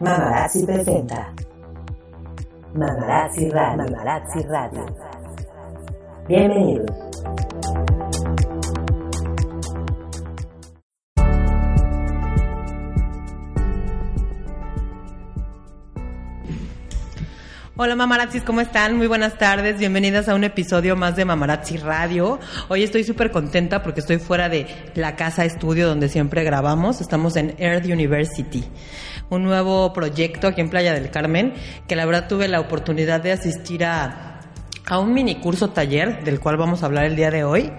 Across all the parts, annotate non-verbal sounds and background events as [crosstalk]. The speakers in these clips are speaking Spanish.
Mamarazzi presenta Mamarazzi Radio. Mamarazzi Radio. Bienvenidos. Hola mamarazzis, ¿cómo están? Muy buenas tardes, bienvenidas a un episodio más de Mamarazzi Radio. Hoy estoy súper contenta porque estoy fuera de la casa estudio donde siempre grabamos. Estamos en Earth University, un nuevo proyecto aquí en Playa del Carmen, que la verdad tuve la oportunidad de asistir a, a un mini curso taller del cual vamos a hablar el día de hoy.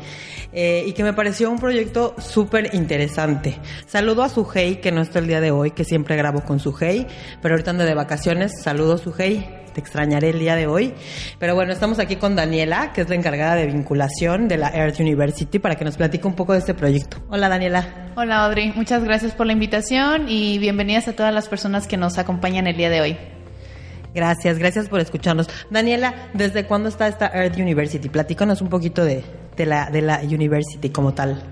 Eh, y que me pareció un proyecto súper interesante. Saludo a Sujei, que no está el día de hoy, que siempre grabo con Sujei, pero ahorita ando de vacaciones. Saludo Sujei, te extrañaré el día de hoy. Pero bueno, estamos aquí con Daniela, que es la encargada de vinculación de la Earth University, para que nos platique un poco de este proyecto. Hola Daniela. Hola Audrey, muchas gracias por la invitación y bienvenidas a todas las personas que nos acompañan el día de hoy. Gracias, gracias por escucharnos. Daniela, ¿desde cuándo está esta Earth University? Platícanos un poquito de, de la, de la university como tal.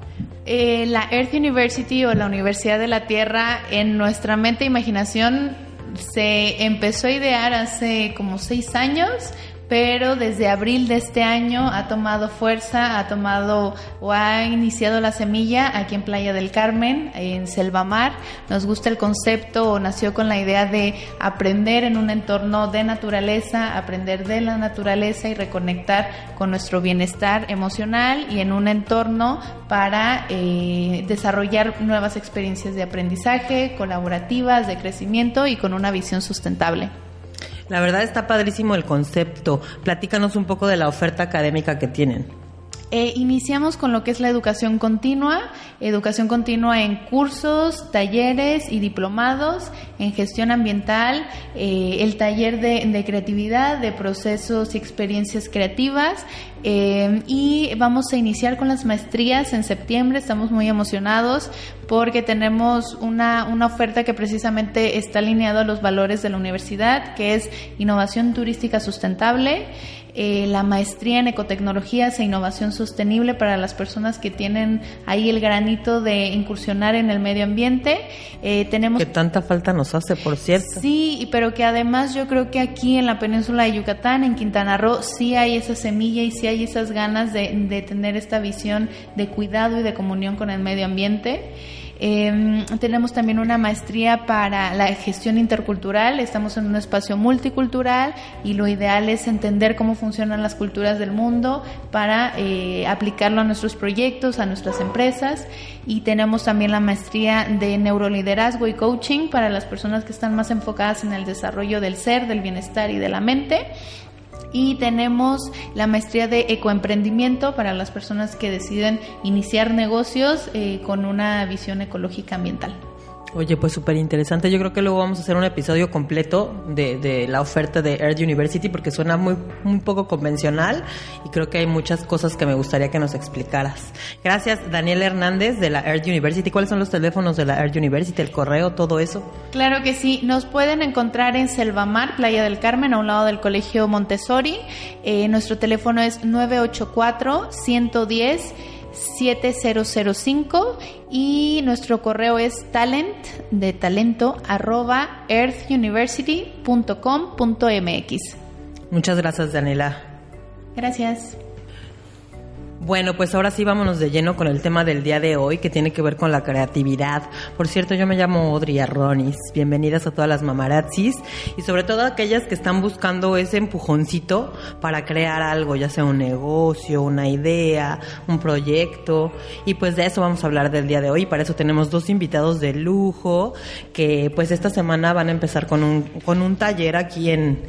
Eh, la Earth University o la Universidad de la Tierra en nuestra mente e imaginación se empezó a idear hace como seis años pero desde abril de este año ha tomado fuerza, ha tomado o ha iniciado la semilla aquí en Playa del Carmen, en Selvamar. Nos gusta el concepto o nació con la idea de aprender en un entorno de naturaleza, aprender de la naturaleza y reconectar con nuestro bienestar emocional y en un entorno para eh, desarrollar nuevas experiencias de aprendizaje, colaborativas, de crecimiento y con una visión sustentable. La verdad está padrísimo el concepto. Platícanos un poco de la oferta académica que tienen. Eh, iniciamos con lo que es la educación continua, educación continua en cursos, talleres y diplomados en gestión ambiental, eh, el taller de, creatividad, de procesos y experiencias creativas eh, y vamos a iniciar con las maestrías en septiembre, estamos muy emocionados porque tenemos una, una oferta que precisamente está alineada a los valores de la universidad, que es innovación turística sustentable. Eh, la maestría en ecotecnologías e innovación sostenible para las personas que tienen ahí el granito de incursionar en el medio ambiente. Eh, tenemos que tanta falta nos hace, por cierto. Sí, pero que además yo creo que aquí en la península de Yucatán, en Quintana Roo, sí hay esa semilla y sí hay esas ganas de, de tener esta visión de cuidado y de comunión con el medio ambiente. Eh, tenemos también una maestría para la gestión intercultural. Estamos en un espacio multicultural y lo ideal es entender cómo funcionan las culturas del mundo para eh, aplicarlo a nuestros proyectos, a nuestras empresas. Y tenemos también la maestría de neuroliderazgo y coaching para las personas que están más enfocadas en el desarrollo del ser, del bienestar y de la mente y tenemos la maestría de ecoemprendimiento para las personas que deciden iniciar negocios eh, con una visión ecológica ambiental. Oye, pues súper interesante. Yo creo que luego vamos a hacer un episodio completo de, la oferta de Earth University porque suena muy, muy poco convencional y creo que hay muchas cosas que me gustaría que nos explicaras. Gracias, Daniel Hernández de la Earth University. ¿Cuáles son los teléfonos de la Earth University, el correo, todo eso? Claro que sí. Nos pueden encontrar en Selvamar, Playa del Carmen, a un lado del Colegio Montessori. Eh, nuestro teléfono es 984 110 7005 y nuestro correo es talent de talento arroba earthuniversity.com.mx. Muchas gracias, Daniela. Gracias. Bueno, pues ahora sí vámonos de lleno con el tema del día de hoy que tiene que ver con la creatividad. Por cierto, yo me llamo Audrey Arronis. Bienvenidas a todas las mamarazzis y sobre todo a aquellas que están buscando ese empujoncito para crear algo, ya sea un negocio, una idea, un proyecto. Y pues de eso vamos a hablar del día de hoy. Para eso tenemos dos invitados de lujo que pues esta semana van a empezar con un, con un taller aquí en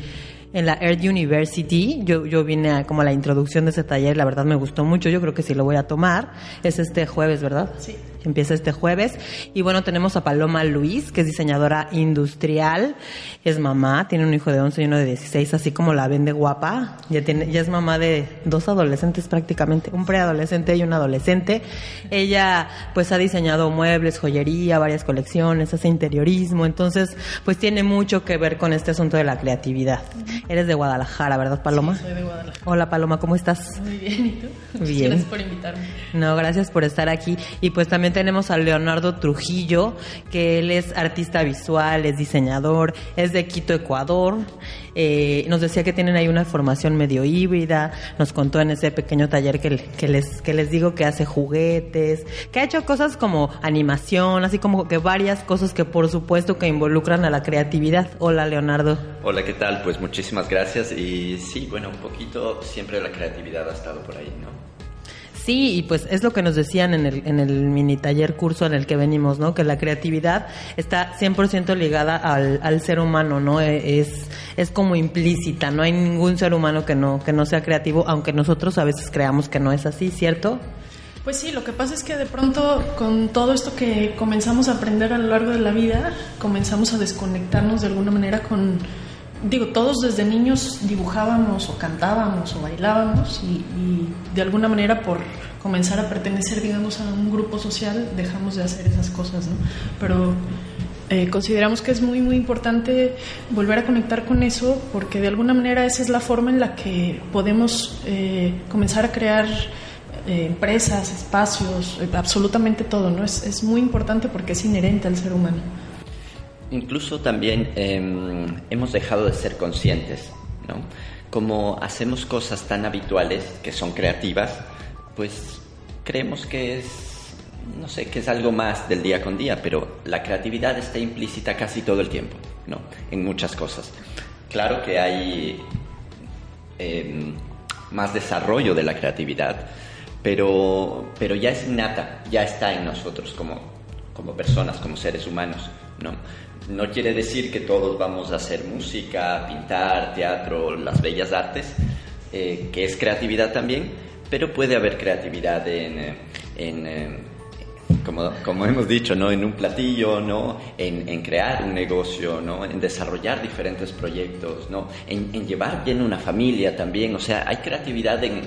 en la Earth University. Yo, yo vine a, como a la introducción de ese taller, la verdad me gustó mucho, yo creo que sí lo voy a tomar. Es este jueves, ¿verdad? Sí. Empieza este jueves. Y bueno, tenemos a Paloma Luis, que es diseñadora industrial, es mamá, tiene un hijo de 11 y uno de 16, así como la vende guapa. Ya, tiene, ya es mamá de dos adolescentes prácticamente, un preadolescente y un adolescente. Ella pues ha diseñado muebles, joyería, varias colecciones, hace interiorismo, entonces pues tiene mucho que ver con este asunto de la creatividad. Eres de Guadalajara, ¿verdad, Paloma? Sí, soy de Guadalajara. Hola, Paloma, ¿cómo estás? Muy bien, ¿y tú? Bien. Gracias por invitarme. No, gracias por estar aquí. Y pues también tenemos a Leonardo Trujillo, que él es artista visual, es diseñador, es de Quito, Ecuador. Eh, nos decía que tienen ahí una formación medio híbrida. Nos contó en ese pequeño taller que, que les, que les digo que hace juguetes, que ha hecho cosas como animación, así como que varias cosas que por supuesto que involucran a la creatividad. Hola, Leonardo. Hola, ¿qué tal? Pues muchísimas gracias y sí, bueno, un poquito siempre la creatividad ha estado por ahí, ¿no? Sí, y pues es lo que nos decían en el, en el mini taller curso en el que venimos, ¿no? Que la creatividad está 100% ligada al, al ser humano, ¿no? E- Es, es como implícita, no hay ningún ser humano que no, que no sea creativo, aunque nosotros a veces creamos que no es así, ¿cierto? Pues sí, lo que pasa es que de pronto con todo esto que comenzamos a aprender a lo largo de la vida, comenzamos a desconectarnos de alguna manera con, digo, todos desde niños dibujábamos o cantábamos o bailábamos y, de alguna manera por comenzar a pertenecer, digamos, a un grupo social, dejamos de hacer esas cosas, ¿no? Pero eh, consideramos que es muy, muy importante volver a conectar con eso porque de alguna manera esa es la forma en la que podemos eh, comenzar a crear eh, empresas, espacios, eh, absolutamente todo, ¿no? Es muy importante porque es inherente al ser humano. Incluso también eh, hemos dejado de ser conscientes, ¿no? Como hacemos cosas tan habituales que son creativas, pues creemos que es, no sé, que es algo más del día con día, pero la creatividad está implícita casi todo el tiempo, ¿no? En muchas cosas. Claro que hay eh, más desarrollo de la creatividad, pero, pero ya es innata, ya está en nosotros como, como personas, como seres humanos. ¿no? No quiere decir que todos vamos a hacer música, pintar, teatro, las bellas artes, eh, que es creatividad también, pero puede haber creatividad en, eh, en eh, como, hemos dicho, ¿no? en un platillo, ¿no? en, en crear un negocio, ¿no? en desarrollar diferentes proyectos, ¿no? en, en llevar bien una familia también. O sea, hay creatividad en,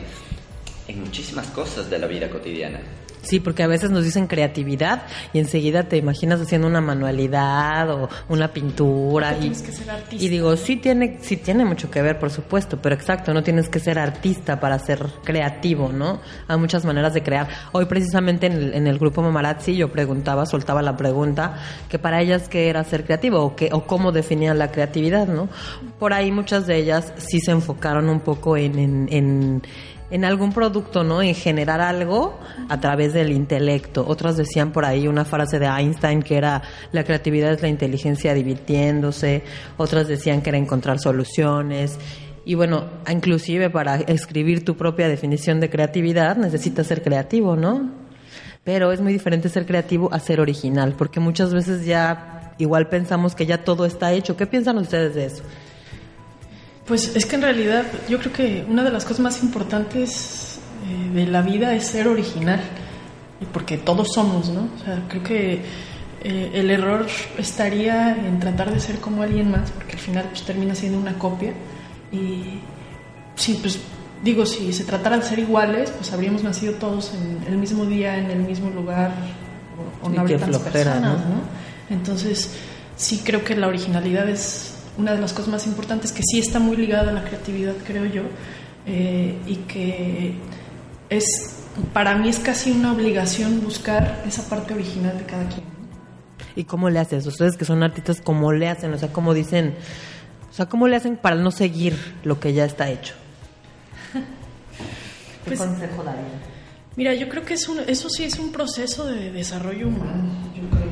en muchísimas cosas de la vida cotidiana. Sí, porque a veces nos dicen creatividad y enseguida te imaginas haciendo una manualidad o una pintura. Y, tienes que ser artista. y digo, sí tiene, sí tiene mucho que ver, por supuesto, pero exacto, no tienes que ser artista para ser creativo, ¿no? Hay muchas maneras de crear. Hoy precisamente en el, en el grupo Mamarazzi yo preguntaba, soltaba la pregunta, que para ellas qué era ser creativo o, qué, o cómo definían la creatividad, ¿no? Por ahí muchas de ellas sí se enfocaron un poco en, en, en en algún producto, ¿no? En generar algo a través del intelecto. Otras decían por ahí una frase de Einstein que era la creatividad es la inteligencia divirtiéndose. Otras decían que era encontrar soluciones. Y bueno, inclusive para escribir tu propia definición de creatividad necesitas ser creativo, ¿no? Pero es muy diferente ser creativo a ser original, porque muchas veces ya igual pensamos que ya todo está hecho. ¿Qué piensan ustedes de eso? Pues es que en realidad yo creo que una de las cosas más importantes eh, de la vida es ser original, y porque todos somos, ¿no? O sea, creo que eh, el error estaría en tratar de ser como alguien más, porque al final pues termina siendo una copia. Y sí, pues digo, si se tratara de ser iguales, pues habríamos nacido todos en el mismo día, en el mismo lugar, o, no habría tantas personas, ¿no? ¿no? Entonces, sí creo que la originalidad es una de las cosas más importantes que sí está muy ligada a la creatividad, creo yo, eh, y que es, para mí es casi una obligación buscar esa parte original de cada quien. ¿Y cómo le haces? Ustedes que son artistas, ¿cómo le hacen? O sea, ¿cómo dicen? O sea, ¿cómo le hacen para no seguir lo que ya está hecho? [laughs] ¿Qué Pues- consejo darían? Mira, yo creo que es un- eso sí es un proceso de desarrollo humano, yo creo,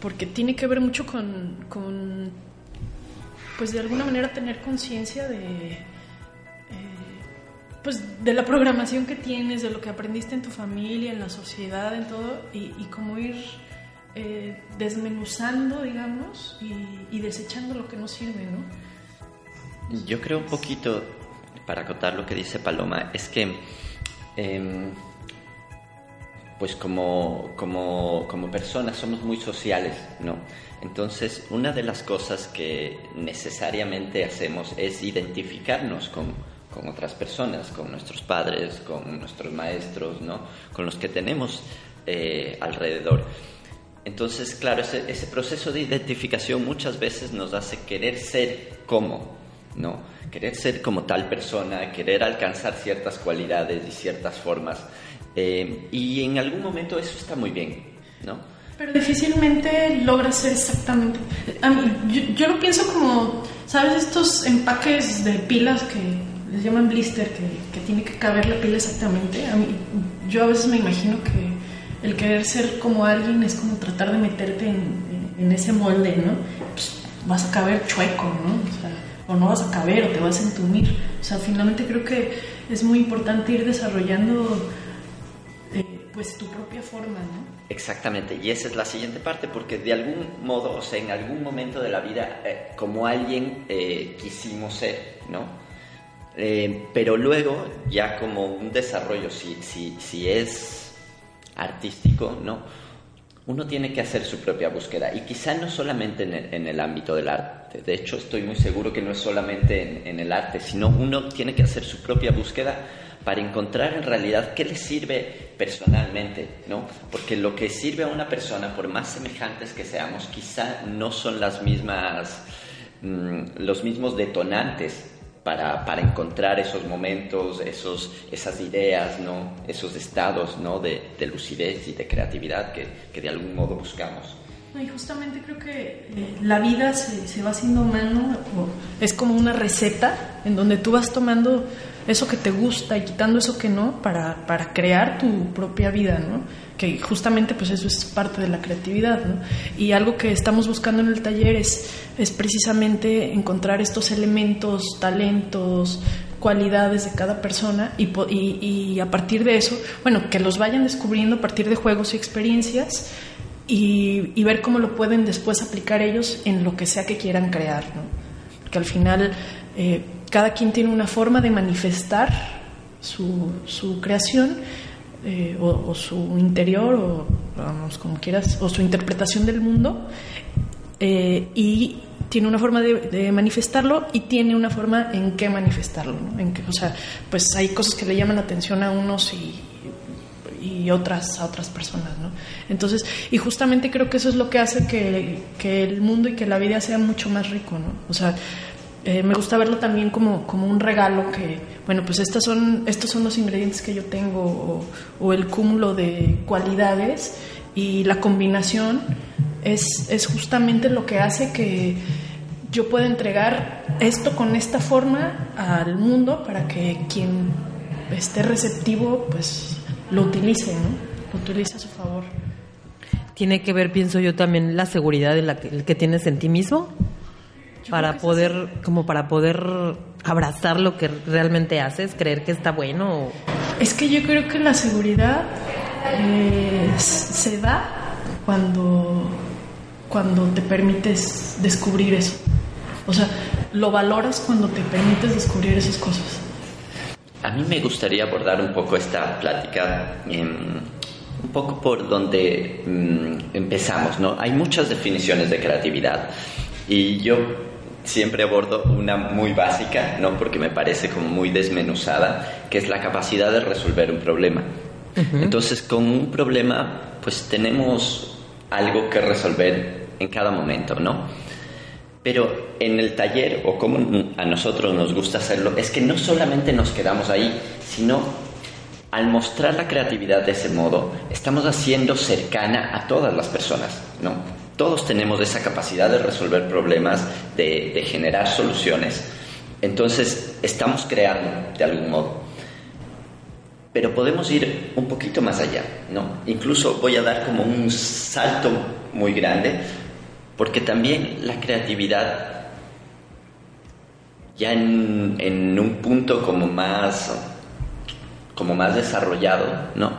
porque tiene que ver mucho con, pues de alguna manera tener conciencia de, eh, pues de la programación que tienes, de lo que aprendiste en tu familia, en la sociedad, en todo, y, y cómo ir eh, desmenuzando, digamos, y, y desechando lo que no sirve, ¿no? Yo creo un poquito, para acotar lo que dice Paloma, es que, em, pues como, como, como personas somos muy sociales, ¿no? Entonces, una de las cosas que necesariamente hacemos es identificarnos con, con otras personas, con nuestros padres, con nuestros maestros, ¿no? Con los que tenemos eh, alrededor. Entonces, claro, ese, ese proceso de identificación muchas veces nos hace querer ser como, ¿no? Querer ser como tal persona, querer alcanzar ciertas cualidades y ciertas formas. Eh, y en algún momento eso está muy bien, ¿no? Pero difícilmente logra ser exactamente. yo, yo, lo pienso como, ¿sabes? Estos empaques de pilas que les llaman blister, que, que tiene que caber la pila exactamente. A mí, yo a veces me imagino que el querer ser como alguien es como tratar de meterte en, en ese molde, ¿no? Pues vas a caber chueco, ¿no? O, sea, o no vas a caber o te vas a entumir. O sea, finalmente creo que es muy importante ir desarrollando pues tu propia forma, ¿no? Exactamente, y esa es la siguiente parte, porque de algún modo, o sea, en algún momento de la vida, eh, como alguien eh, quisimos ser, ¿no? Eh, pero luego, ya como un desarrollo, si, si, si es artístico, ¿no? Uno tiene que hacer su propia búsqueda, y quizá no solamente en el, en el ámbito del arte, de hecho estoy muy seguro que no es solamente en, en el arte, sino uno tiene que hacer su propia búsqueda para encontrar en realidad qué le sirve personalmente, ¿no? Porque lo que sirve a una persona, por más semejantes que seamos, quizá no son las mismas, mmm, los mismos detonantes para, para, encontrar esos momentos, esos, esas ideas, ¿no? Esos estados, ¿no? De, de lucidez y de creatividad que, que, de algún modo buscamos. Y justamente creo que eh, la vida se, se va haciendo mano, es como una receta en donde tú vas tomando eso que te gusta y quitando eso que no para, para crear tu propia vida, ¿no? Que justamente pues eso es parte de la creatividad, ¿no? Y algo que estamos buscando en el taller es, es precisamente encontrar estos elementos, talentos, cualidades de cada persona y, y, y, a partir de eso, bueno, que los vayan descubriendo a partir de juegos y experiencias y, y, ver cómo lo pueden después aplicar ellos en lo que sea que quieran crear, ¿no? Porque al final... Eh, cada quien tiene una forma de manifestar su, su creación eh, o, o, su interior, o vamos, como quieras, o su interpretación del mundo, eh, y tiene una forma de, de, manifestarlo y tiene una forma en qué manifestarlo. ¿no? En que, o sea, pues hay cosas que le llaman la atención a unos y, y otras a otras personas, ¿no? Entonces, y justamente creo que eso es lo que hace que, que el mundo y que la vida sea mucho más rico, ¿no? O sea, eh, me gusta verlo también como, como, un regalo que, bueno, pues estas son, estos son los ingredientes que yo tengo o, o el cúmulo de cualidades y la combinación es, es, justamente lo que hace que yo pueda entregar esto con esta forma al mundo para que quien esté receptivo pues lo utilice, ¿no? Lo utilice a su favor. Tiene que ver, pienso yo, también la seguridad de la que, que tienes en ti mismo para poder como para poder abrazar lo que realmente haces creer que está bueno es que yo creo que la seguridad eh, se da cuando cuando te permites descubrir eso o sea lo valoras cuando te permites descubrir esas cosas a mí me gustaría abordar un poco esta plática eh, un poco por donde mm, empezamos no hay muchas definiciones de creatividad y yo siempre abordo una muy básica, ¿no? Porque me parece como muy desmenuzada, que es la capacidad de resolver un problema. Uh -huh. Entonces, con un problema, pues tenemos algo que resolver en cada momento, ¿no? Pero en el taller, o como a nosotros nos gusta hacerlo, es que no solamente nos quedamos ahí, sino al mostrar la creatividad de ese modo, estamos haciendo cercana a todas las personas, ¿no? Todos tenemos esa capacidad de resolver problemas, de, de, generar soluciones. Entonces, estamos creando de algún modo. Pero podemos ir un poquito más allá, ¿no? Incluso voy a dar como un salto muy grande, porque también la creatividad, ya en, en un punto como más, como más desarrollado, ¿no?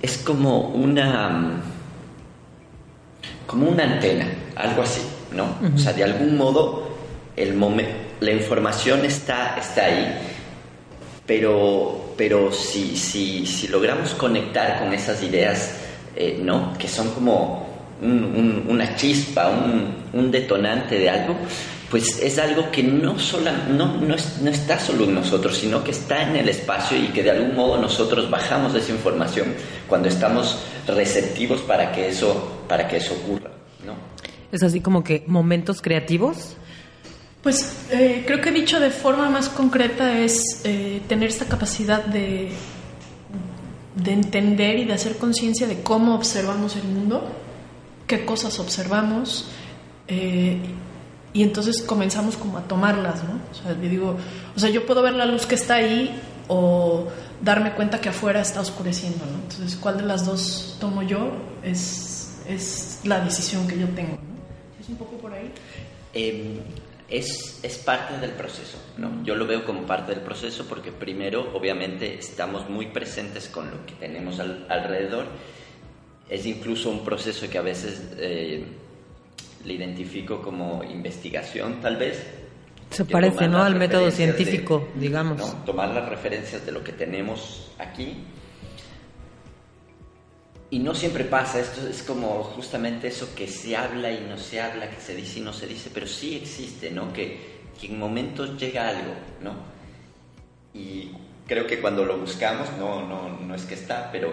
Es como una como una antena, algo así, ¿no? Uh -huh. O sea, de algún modo el la información está, está ahí, pero, pero si, si, si logramos conectar con esas ideas, eh, ¿no? Que son como un, un, una chispa, un, un, detonante de algo, pues es algo que no, sola, no, no, no, está solo en nosotros, sino que está en el espacio y que de algún modo nosotros bajamos esa información cuando estamos receptivos para que eso, para que eso ocurra. ¿no? Es así como que momentos creativos. Pues eh, creo que dicho de forma más concreta es eh, tener esta capacidad de, de entender y de hacer conciencia de cómo observamos el mundo, qué cosas observamos. Eh, y entonces comenzamos como a tomarlas, ¿no? O sea, yo digo, o sea, yo puedo ver la luz que está ahí o darme cuenta que afuera está oscureciendo, ¿no? Entonces, ¿cuál de las dos tomo yo? Es, es la decisión que yo tengo, ¿no? ¿Es un poco por ahí? Em, es, es, parte del proceso, ¿no? Yo lo veo como parte del proceso porque primero, obviamente, estamos muy presentes con lo que tenemos alrededor. Es incluso un proceso que a veces... Eh, le identifico como investigación, tal vez. Se parece, ¿no? Al método científico, digamos. Tomar las referencias de lo que tenemos aquí. Y no siempre pasa, esto es como justamente eso que se habla y no se habla, que se dice y no se dice, pero sí existe, ¿no? Que, que en momentos llega algo, ¿no? Y creo que cuando lo buscamos, no, no, no es que está, pero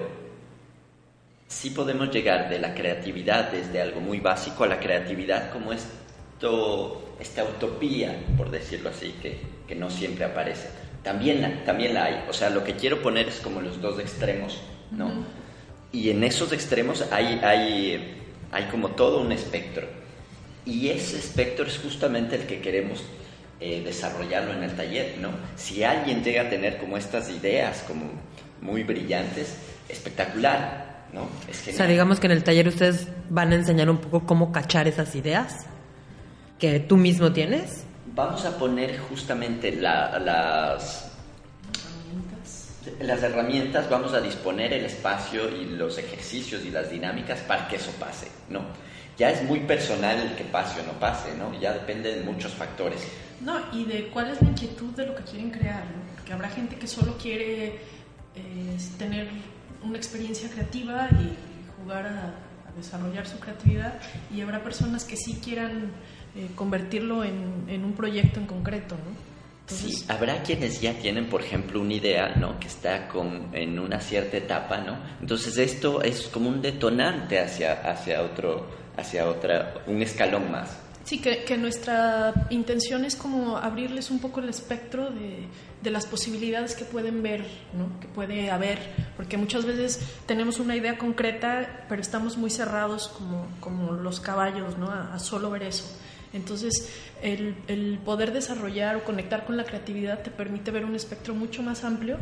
sí podemos llegar de la creatividad desde algo muy básico a la creatividad como esto, esta utopía, por decirlo así, que, que no siempre aparece. También la, también la hay. O sea, lo que quiero poner es como los dos extremos, ¿no? Y en esos extremos hay, hay, hay como todo un espectro. Y ese espectro es justamente el que queremos eh, desarrollarlo en el taller, ¿no? Si alguien llega a tener como estas ideas como muy brillantes, espectacular. ¿No? o sea, digamos que en el taller ustedes van a enseñar un poco cómo cachar esas ideas que tú mismo tienes. Vamos a poner justamente las, las herramientas, vamos a disponer el espacio y los ejercicios y las dinámicas para que eso pase, ¿no? Ya es muy personal el que pase o no pase, ¿no? Ya depende de muchos factores. No, y de cuál es la inquietud de lo que quieren crear, ¿no? Porque habrá gente que solo quiere eh, tener una experiencia creativa y, jugar a, desarrollar su creatividad y habrá personas que sí quieran eh, convertirlo en, un proyecto en concreto, ¿no? Sí, habrá quienes ya tienen, por ejemplo, una idea, ¿no? Que está con, en una cierta etapa, ¿no? Entonces esto es como un detonante hacia, hacia otro, hacia otra, un escalón más. Sí, que, nuestra intención es como abrirles un poco el espectro de, de las posibilidades que pueden ver, ¿no? que puede haber, porque muchas veces tenemos una idea concreta, pero estamos muy cerrados como, como los caballos ¿no? a, solo ver eso. Entonces, el, el, poder desarrollar o conectar con la creatividad te permite ver un espectro mucho más amplio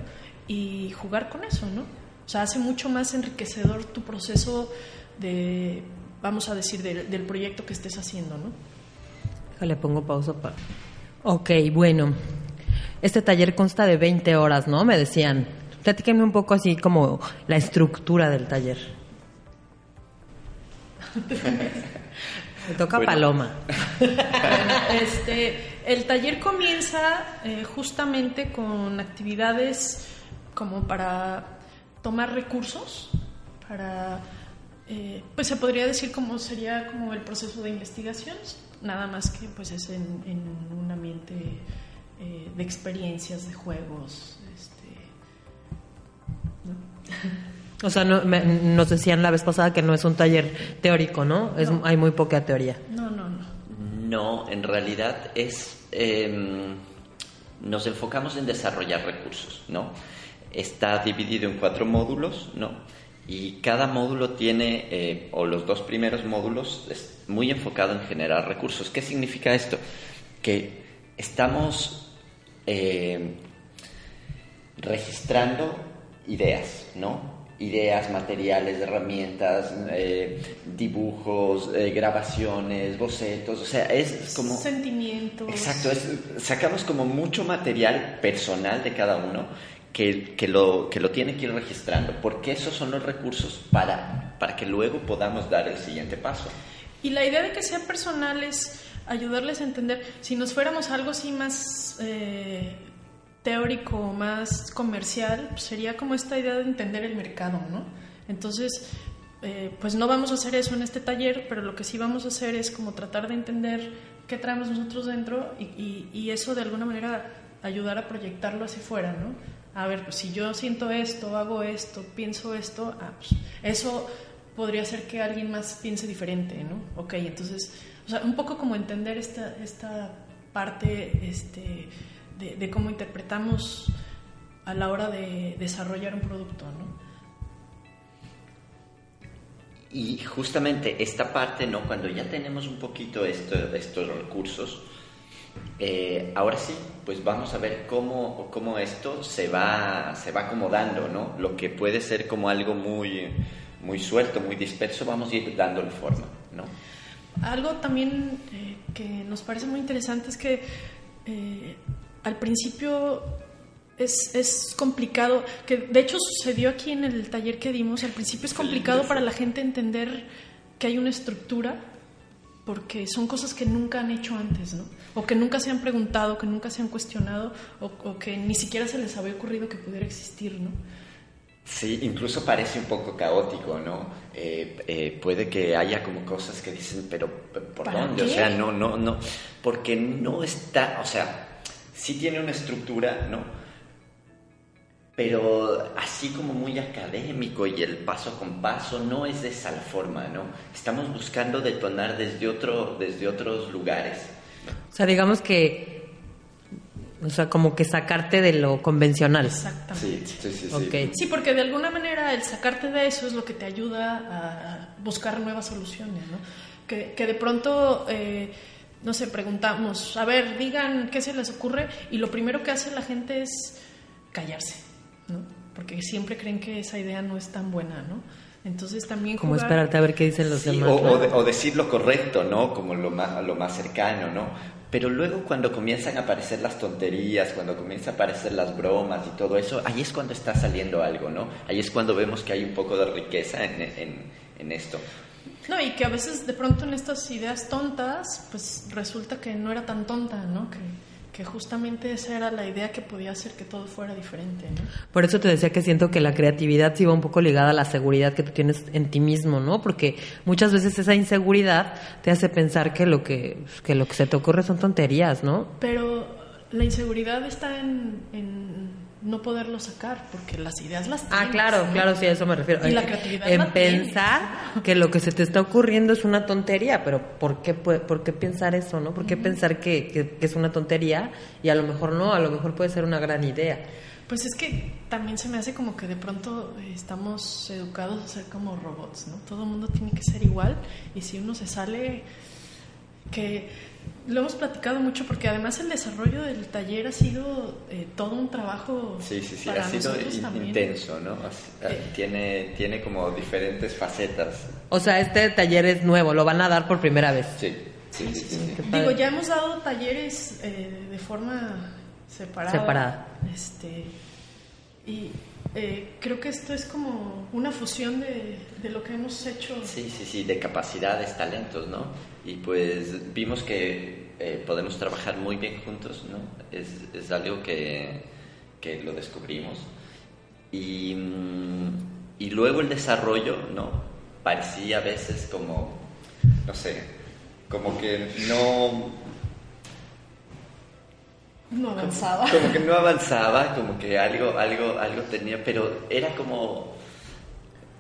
y jugar con eso, ¿no? O sea, hace mucho más enriquecedor tu proceso de, vamos a decir, del proyecto que estés haciendo, ¿no? Le pongo pausa para... Ok, bueno, este taller consta de 20 horas, ¿no? Me decían. Platíquenme un poco así como la estructura del taller. [laughs] Me toca Paloma. [laughs] este, el taller comienza eh, justamente con actividades como para tomar recursos, para, eh, pues se podría decir como sería como el proceso de investigación, nada más que pues es en un ambiente eh, de experiencias, de juegos. Este, [laughs] O sea, nos decían la vez pasada que no es un taller teórico, ¿no? Es, Hay muy poca teoría. No, no, no. No, en realidad es... Em, nos enfocamos en desarrollar recursos, ¿no? Está dividido en cuatro módulos, ¿no? Y cada módulo tiene, eh, o los dos primeros módulos, es muy enfocado en generar recursos. ¿Qué significa esto? Que estamos eh, registrando ideas, ¿no? Ideas, materiales, herramientas, eh, dibujos, eh, grabaciones, bocetos, o sea, es como... Sentimientos. Exacto, sacamos como mucho material personal de cada uno que, que, lo, que lo tiene que ir registrando, porque esos son los recursos para, para que luego podamos dar el siguiente paso. Y la idea de que sea personal es ayudarles a entender, si nos fuéramos algo así más eh, teórico, más comercial, pues sería como esta idea de entender el mercado, ¿no? Entonces, eh, pues no vamos a hacer eso en este taller, pero lo que sí vamos a hacer es como tratar de entender qué traemos nosotros dentro y, y- y eso de alguna manera ayudar a proyectarlo hacia fuera, ¿no? A ver, pues si yo siento esto, hago esto, pienso esto, ah, pues, eso podría ser que alguien más piense diferente, ¿no? Ok, entonces, o sea, un poco como entender esta, esta parte este, de, de cómo interpretamos a la hora de desarrollar un producto, ¿no? Y justamente esta parte, ¿no? Cuando ya tenemos un poquito esto- estos recursos, eh, ahora sí, pues vamos a ver cómo, cómo esto se va, se va acomodando, ¿no? Lo que puede ser como algo muy, muy suelto, muy disperso, vamos a ir dándole forma, ¿no? Algo también eh, que nos parece muy interesante es que eh, al principio es, es complicado, que de hecho sucedió aquí en el taller que dimos, al principio es complicado para la gente entender que hay una estructura porque son cosas que nunca han hecho antes, ¿no? O que nunca se han preguntado, que nunca se han cuestionado, o, o que ni siquiera se les había ocurrido que pudiera existir, ¿no? Sí, incluso parece un poco caótico, ¿no? Eh, eh, puede que haya como cosas que dicen, pero ¿por ¿Para dónde? O sea, no, no, no, porque no está, o sea, sí tiene una estructura, ¿no? Pero así como muy académico y el paso con paso no es de esa la forma, ¿no? Estamos buscando detonar desde otro, desde otros lugares. O sea, digamos que, o sea, como que sacarte de lo convencional. Exactamente. Sí, sí, sí. sí. Ok. Sí, porque de alguna manera el sacarte de eso es lo que te ayuda a buscar nuevas soluciones, ¿no? Que, que de pronto, eh, no sé, preguntamos, a ver, digan qué se les ocurre y lo primero que hace la gente es callarse, ¿no? Porque siempre creen que esa idea no es tan buena, ¿no? Entonces también Como jugar- esperarte a ver qué dicen los Sí, demás. o, ¿no? o de- o decir lo correcto, ¿no? Como lo más, lo más cercano, ¿no? Pero luego cuando comienzan a aparecer las tonterías, cuando comienzan a aparecer las bromas y todo eso, ahí es cuando está saliendo algo, ¿no? Ahí es cuando vemos que hay un poco de riqueza en, en- en esto. No, y que a veces de pronto en estas ideas tontas, pues resulta que no era tan tonta, ¿no? Que, que justamente esa era la idea que podía hacer que todo fuera diferente, ¿no? Por eso te decía que siento que la creatividad sí va un poco ligada a la seguridad que tú tienes en ti mismo, ¿no? Porque muchas veces esa inseguridad te hace pensar que lo que, que lo que se te ocurre son tonterías, ¿no? Pero la inseguridad está en, en no poderlo sacar, porque las ideas las Ah, tienes, claro, ¿no? claro, sí, a eso me refiero. Y la En- creatividad En la tienes. pensar que lo que se te está ocurriendo es una tontería, pero ¿por qué, por qué pensar eso, no? ¿Por qué pensar que, que- que es una tontería y a lo mejor no, a lo mejor puede ser una gran idea? Pues es que también se me hace como que de pronto eh, estamos educados a ser como robots, ¿no? Todo el mundo tiene que ser igual y si uno se sale, que lo hemos platicado mucho porque además el desarrollo del taller ha sido eh, todo un trabajo Sí, sí, sí, para ha sido in- intenso, ¿no? Eh. Tiene, tiene como diferentes facetas. O sea, este taller es nuevo, lo van a dar por primera vez. Sí, sí, sí, sí, sí. Qué Digo, ya hemos dado talleres eh, de forma separada. Separada. Este, y eh, creo que esto es como una fusión de, lo que hemos hecho. Sí, sí, sí, de capacidades, talentos, ¿no? Y pues vimos que eh, podemos trabajar muy bien juntos, ¿no? Es, es algo que, que lo descubrimos. Y, mm, y luego el desarrollo, ¿no? Parecía a veces como, no sé, como que no, No avanzaba. [laughs] como que no avanzaba, como que algo, algo, algo tenía, pero era como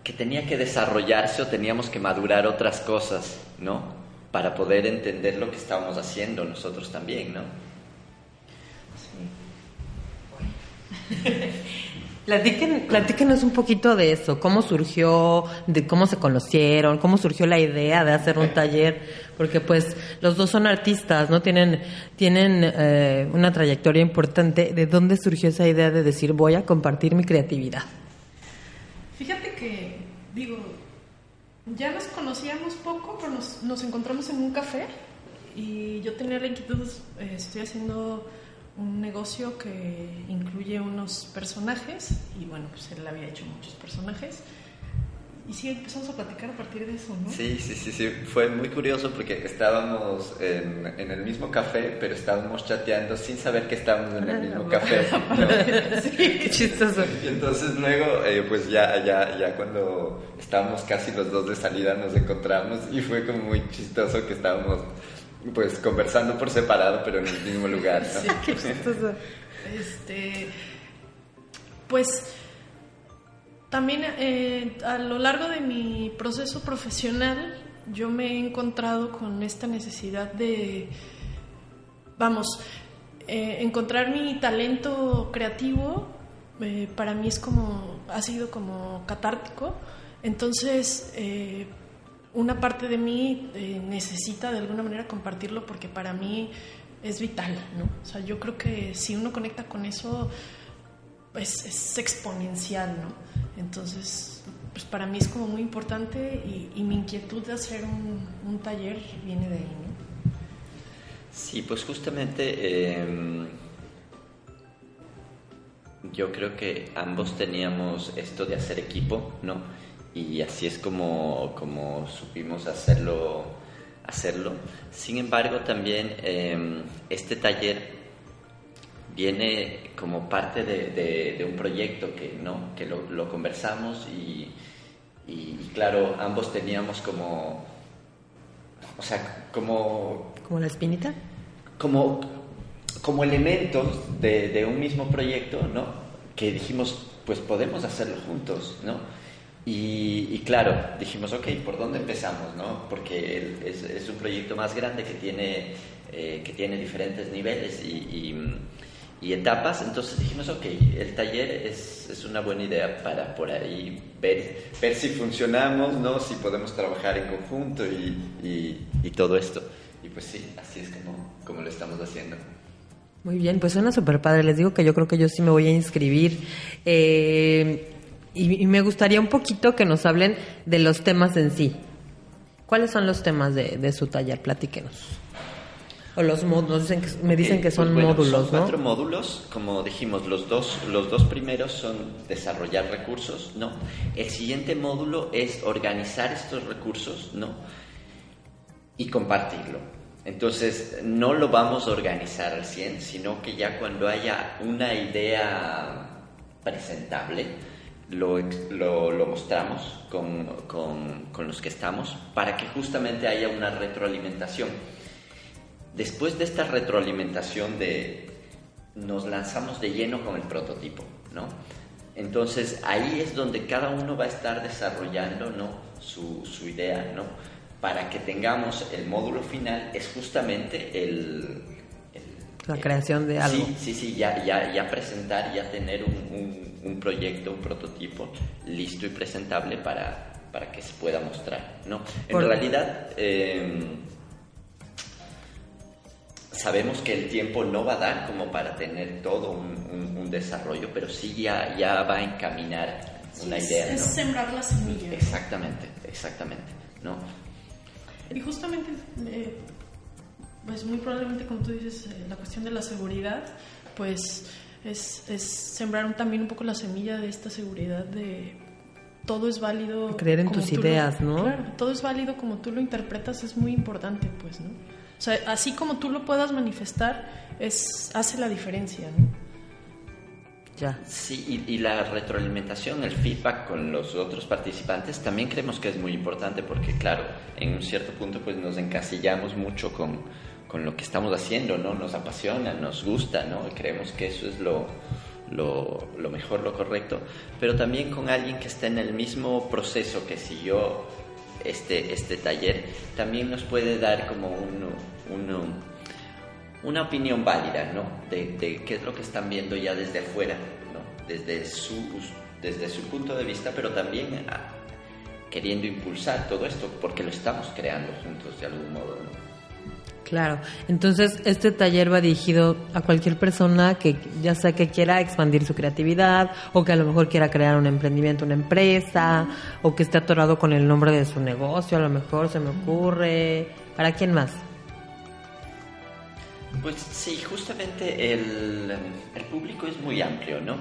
que tenía que desarrollarse o teníamos que madurar otras cosas, ¿no? Para poder entender lo que estábamos haciendo nosotros también, ¿no? [laughs] Platiquen, platíquenos un poquito de eso, cómo surgió, de cómo se conocieron, cómo surgió la idea de hacer un taller, porque pues los dos son artistas, ¿no? Tienen, tienen eh, una trayectoria importante. ¿De dónde surgió esa idea de decir voy a compartir mi creatividad? Fíjate que, digo, ya nos conocíamos poco, pero nos, nos encontramos en un café y yo tenía la inquietud, eh, estoy haciendo un negocio que incluye unos personajes y bueno, pues él había hecho muchos personajes y sí empezamos a platicar a partir de eso, ¿no? Sí, sí, sí, sí. Fue muy curioso porque estábamos en, en el mismo café, pero estábamos chateando sin saber que estábamos en el mismo café. ¿no? [laughs] Sí, qué [laughs] chistoso. Y entonces luego, eh, pues ya, ya, ya cuando estábamos casi los dos de salida nos encontramos y fue como muy chistoso que estábamos pues conversando por separado, pero en el mismo lugar. ¿no? Sí, qué chistoso. Este, pues también eh, a lo largo de mi proceso profesional yo me he encontrado con esta necesidad de, vamos, eh, encontrar mi talento creativo eh, para mí es como, ha sido como catártico. Entonces, eh, una parte de mí eh, necesita de alguna manera compartirlo porque para mí es vital, ¿no? O sea, yo creo que si uno conecta con eso, pues es exponencial, ¿no? Entonces, pues para mí es como muy importante y, mi inquietud de hacer un, taller viene de ahí, ¿no? Sí, pues justamente eh, yo creo que ambos teníamos esto de hacer equipo, ¿no? Y así es como, como supimos hacerlo, hacerlo. Sin embargo, también eh, este taller viene como parte de, de- de un proyecto que, ¿no? que lo, lo conversamos y, claro, ambos teníamos como, o sea, como ¿Como la espinita? como, como elementos de, de un mismo proyecto, ¿no? Que dijimos, pues podemos hacerlo juntos, ¿no? Y, claro, dijimos, ok, ¿por dónde empezamos, no? Porque es, es un proyecto más grande que tiene, eh, que tiene diferentes niveles y, y- etapas, entonces dijimos, ok, el taller es, es una buena idea para por ahí ver, ver si funcionamos, ¿no? Si podemos trabajar en conjunto y, y- y todo esto. Y pues sí, así es como, como lo estamos haciendo. Muy bien, pues suena súper padre. Les digo que yo creo que yo sí me voy a inscribir. Eh, y, y me gustaría un poquito que nos hablen de los temas en sí. ¿Cuáles son los temas de, de su taller? Platíquenos. O los módulos, dicen que, me dicen que son pues bueno, módulos, son cuatro ¿no? módulos, como dijimos, los dos, los dos primeros son desarrollar recursos, ¿no? El siguiente módulo es organizar estos recursos, ¿no? Y compartirlo. Entonces, no lo vamos a organizar al 100, sino que ya cuando haya una idea presentable, lo, lo, lo mostramos con, con- con los que estamos para que justamente haya una retroalimentación. Después de esta retroalimentación de nos lanzamos de lleno con el prototipo, ¿no? Entonces ahí es donde cada uno va a estar desarrollando, ¿no? Su, su idea, ¿no? Para que tengamos el módulo final es justamente el- La creación de algo. Sí, sí, sí, ya, ya, ya presentar, ya tener un, un- un proyecto, un prototipo listo y presentable para, para que se pueda mostrar, ¿no? En Por- realidad, eh, sabemos que el tiempo no va a dar como para tener todo un, un- un desarrollo, pero sí ya, ya va a encaminar una Es- idea, es, ¿no? sembrar la semilla. Exactamente, exactamente, ¿no? Y justamente, eh, pues muy probablemente como tú dices, eh, la cuestión de la seguridad, pues es, es sembrar un- también un poco la semilla de esta seguridad de todo es válido. Creer en tus tú lo- ideas, ¿no? Claro, todo es válido como tú lo interpretas, es muy importante, pues, ¿no? O sea, así como tú lo puedas manifestar, es, hace la diferencia, ¿no? Ya. Sí, y, y la retroalimentación, el feedback con los otros participantes también creemos que es muy importante porque, claro, en un cierto punto pues nos encasillamos mucho con, con lo que estamos haciendo, ¿no? Nos apasiona, nos gusta, ¿no? Y creemos que eso es lo, lo, lo mejor, lo correcto, pero también con alguien que está en el mismo proceso que siguió este, este taller, también nos puede dar como un, un- una opinión válida, ¿no? De, de qué es lo que están viendo ya desde afuera, ¿no? Desde su, desde su punto de vista, pero también ah, queriendo impulsar todo esto, porque lo estamos creando juntos de algún modo, ¿no? Claro, entonces este taller va dirigido a cualquier persona que ya sea que quiera expandir su creatividad o que a lo mejor quiera crear un emprendimiento, una empresa o que esté atorado con el nombre de su negocio, a lo mejor se me ocurre. ¿Para quién más? Pues sí, justamente el, público es muy amplio, ¿no?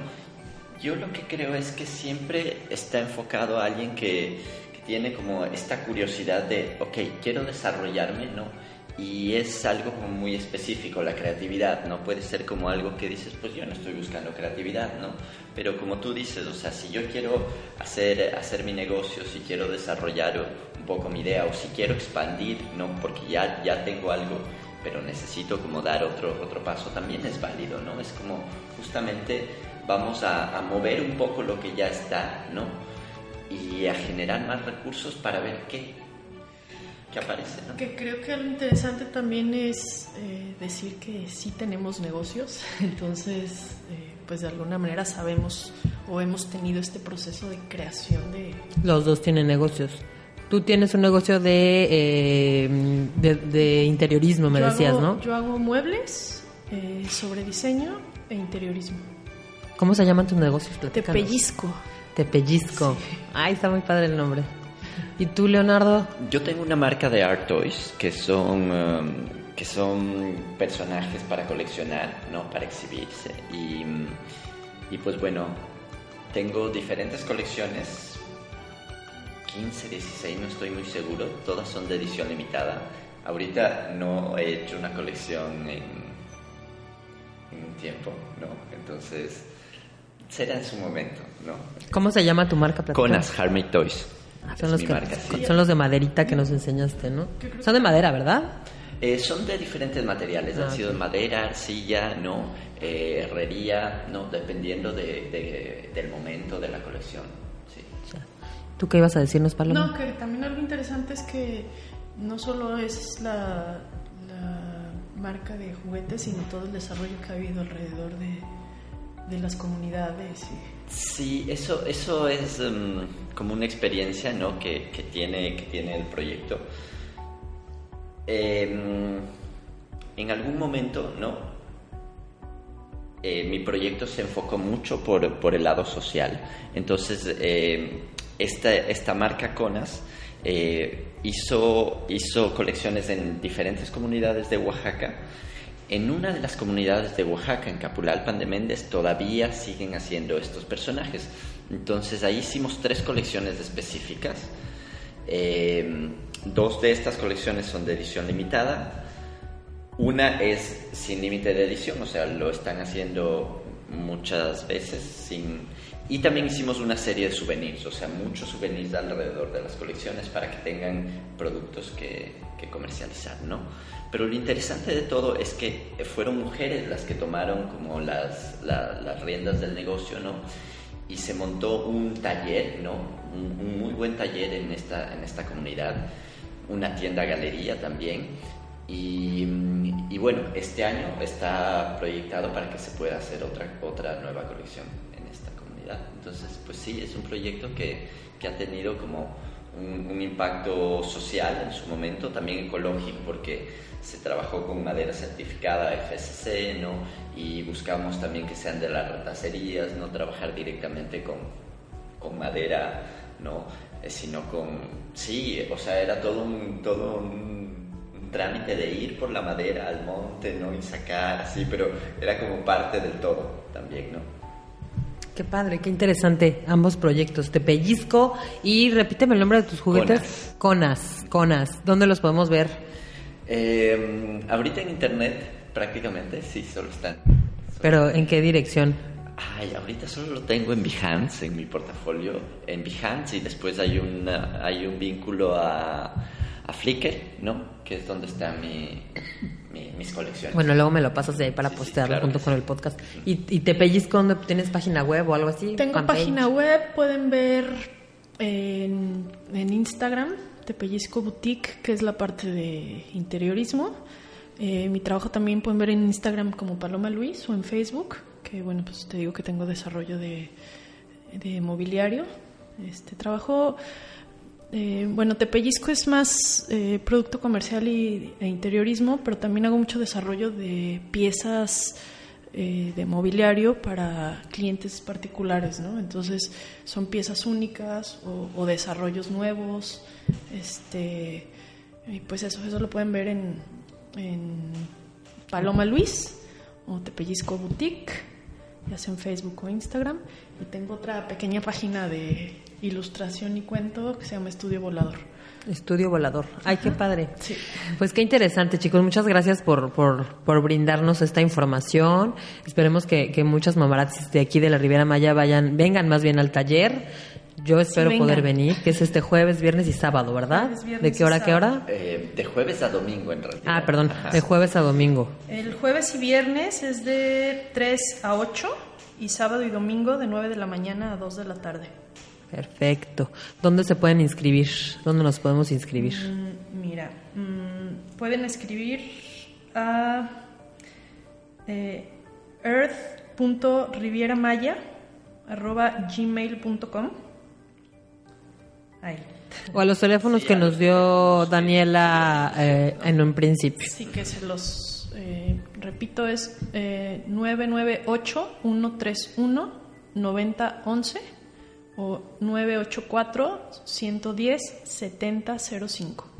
Yo lo que creo es que siempre está enfocado a alguien que, que tiene como esta curiosidad de, ok, quiero desarrollarme, ¿no? Y es algo muy específico, la creatividad, ¿no? Puede ser como algo que dices, pues yo no estoy buscando creatividad, ¿no? Pero como tú dices, o sea, si yo quiero hacer, hacer mi negocio, si quiero desarrollar un poco mi idea o si quiero expandir, ¿no? Porque ya, ya tengo algo, pero necesito como dar otro, otro paso, también es válido, ¿no? Es como justamente vamos a, a mover un poco lo que ya está, ¿no? Y a generar más recursos para ver qué, que aparece. ¿no? Que creo que algo interesante también es eh, decir que sí tenemos negocios, [laughs] entonces eh, pues de alguna manera sabemos o hemos tenido este proceso de creación de... Los dos tienen negocios. Tú tienes un negocio de, eh, de, de, interiorismo, me yo decías, hago, ¿no? Yo hago muebles eh, sobre diseño e interiorismo. ¿Cómo se llaman tus negocios? Platícanos. Tepellisco. Tepellisco. Ay, está muy padre el nombre. ¿Y tú, Leonardo? Yo tengo una marca de art toys que son, um, que son personajes para coleccionar, ¿no? Para exhibirse. Y, y pues bueno, tengo diferentes colecciones, 15, 16, no estoy muy seguro. Todas son de edición limitada. Ahorita no he hecho una colección en, en un tiempo, ¿no? Entonces, será en su momento, ¿no? ¿Cómo se llama tu marca? Platícanos. Conas Harmate Toys. Son Es los, que, marca, sí. son los de maderita que nos enseñaste, ¿no? Son de madera, ¿verdad? Eh, son de diferentes materiales, Ah, han sido de madera, arcilla, no, eh, herrería, no, dependiendo de, de- del momento de la colección. Sí. ¿Tú qué ibas a decirnos, Paloma? No, que también algo interesante es que no solo es la, la marca de juguetes, sino todo el desarrollo que ha habido alrededor de, de las comunidades. Sí, eso, eso es mm, como una experiencia ¿no? que, que tiene, que tiene el proyecto. Mm, en algún momento, ¿no? Eh, mi proyecto se enfocó mucho por, por el lado social. Entonces, eh, esta, esta marca Conas eh, hizo, hizo colecciones en diferentes comunidades de Oaxaca. En una de las comunidades de Oaxaca, en Capulalpan de Méndez, todavía siguen haciendo estos personajes. Entonces ahí hicimos tres colecciones específicas. Eh, dos de estas colecciones son de edición limitada. Una es sin límite de edición, o sea, lo están haciendo muchas veces sin... Y también hicimos una serie de souvenirs, o sea, muchos souvenirs alrededor de las colecciones para que tengan productos que, que comercializar, ¿no? Pero lo interesante de todo es que fueron mujeres las que tomaron como las, la- las riendas del negocio, ¿no? Y se montó un taller, ¿no? Un, un muy buen taller en esta, en esta comunidad, una tienda galería también. Y, y bueno, este año está proyectado para que se pueda hacer otra, otra nueva colección. Entonces, pues sí, es un proyecto que, que ha tenido como un, impacto social en su momento, también ecológico, porque se trabajó con madera certificada FSC, ¿no? Y buscamos también que sean de las retacerías, no trabajar directamente con, con madera, ¿no? Eh, sino con... Sí, o sea, era todo un, todo un trámite de ir por la madera al monte, ¿no? Y sacar, así, pero era como parte del todo también, ¿no? Qué padre, qué interesante ambos proyectos. Te pellizco y repíteme el nombre de tus juguetes. Conas. Conas. ¿Dónde los podemos ver? Eh, ahorita en internet prácticamente sí, solo están. Pero ¿en qué dirección? Ay, ahorita solo lo tengo en Behance, en mi portafolio, en Behance y después hay, una, hay un vínculo a, a Flickr, ¿no? Que es donde están mi, mi- mis colecciones. Bueno, luego me lo pasas de ahí para Sí, sí, postearlo claro junto con sí. el podcast. ¿Y, y te pellizco dónde tienes página web o algo así? Tengo Fanpage. página web, pueden ver en, en Instagram, Tepellisco Boutique, que es la parte de interiorismo. Eh, mi trabajo también pueden ver en Instagram como Paloma Luis o en Facebook, que bueno, pues te digo que tengo desarrollo de, de mobiliario. Este trabajo, eh, bueno, Tepellisco es más eh, producto comercial y, e interiorismo, pero también hago mucho desarrollo de piezas eh, de mobiliario para clientes particulares, ¿no? Entonces son piezas únicas o, o desarrollos nuevos, este, y pues eso, eso lo pueden ver en, en Paloma Luis o Tepellisco Boutique ya sea en Facebook o Instagram. Y tengo otra pequeña página de ilustración y cuento que se llama Estudio Volador. Estudio Volador. Ay, qué padre. Sí. Pues qué interesante, chicos. Muchas gracias por, por, por brindarnos esta información. Esperemos que, que muchas mamarazzis de aquí de la Riviera Maya vayan, vengan más bien al taller. Yo espero poder venir, que es este jueves, viernes y sábado, ¿verdad? Jueves, viernes ¿De qué hora a qué hora? Eh, de jueves a domingo, en realidad. Ah, perdón, Ajá. de jueves a domingo. El jueves y viernes es de 3 a 8 y sábado y domingo de 9 de la mañana a 2 de la tarde. Perfecto. ¿Dónde se pueden inscribir? ¿Dónde nos podemos inscribir? Mm, mira, mm, pueden escribir a eh, earth.rivieramaya.gmail.com Ahí. O a los teléfonos que nos dio Daniela eh, en un principio. Sí que se los eh, repito, es eh, 998-131-9011 o 984-110-7005.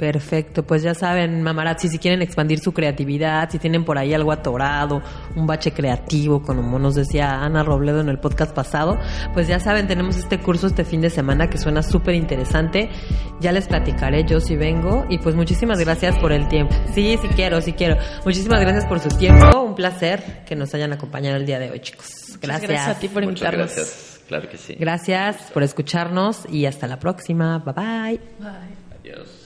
Perfecto, pues ya saben, mamarazzi, si quieren expandir su creatividad, si tienen por ahí algo atorado, un bache creativo, como nos decía Ana Robledo en el podcast pasado, pues ya saben, tenemos este curso este fin de semana que suena súper interesante. Ya les platicaré yo si vengo y pues muchísimas gracias por el tiempo. Sí, sí quiero, sí quiero. Muchísimas gracias por su tiempo, un placer que nos hayan acompañado el día de hoy, chicos. Muchas gracias a ti por Muchas invitarnos. gracias. Claro que sí. Gracias por escucharnos y hasta la próxima. Bye bye. Bye. Adiós.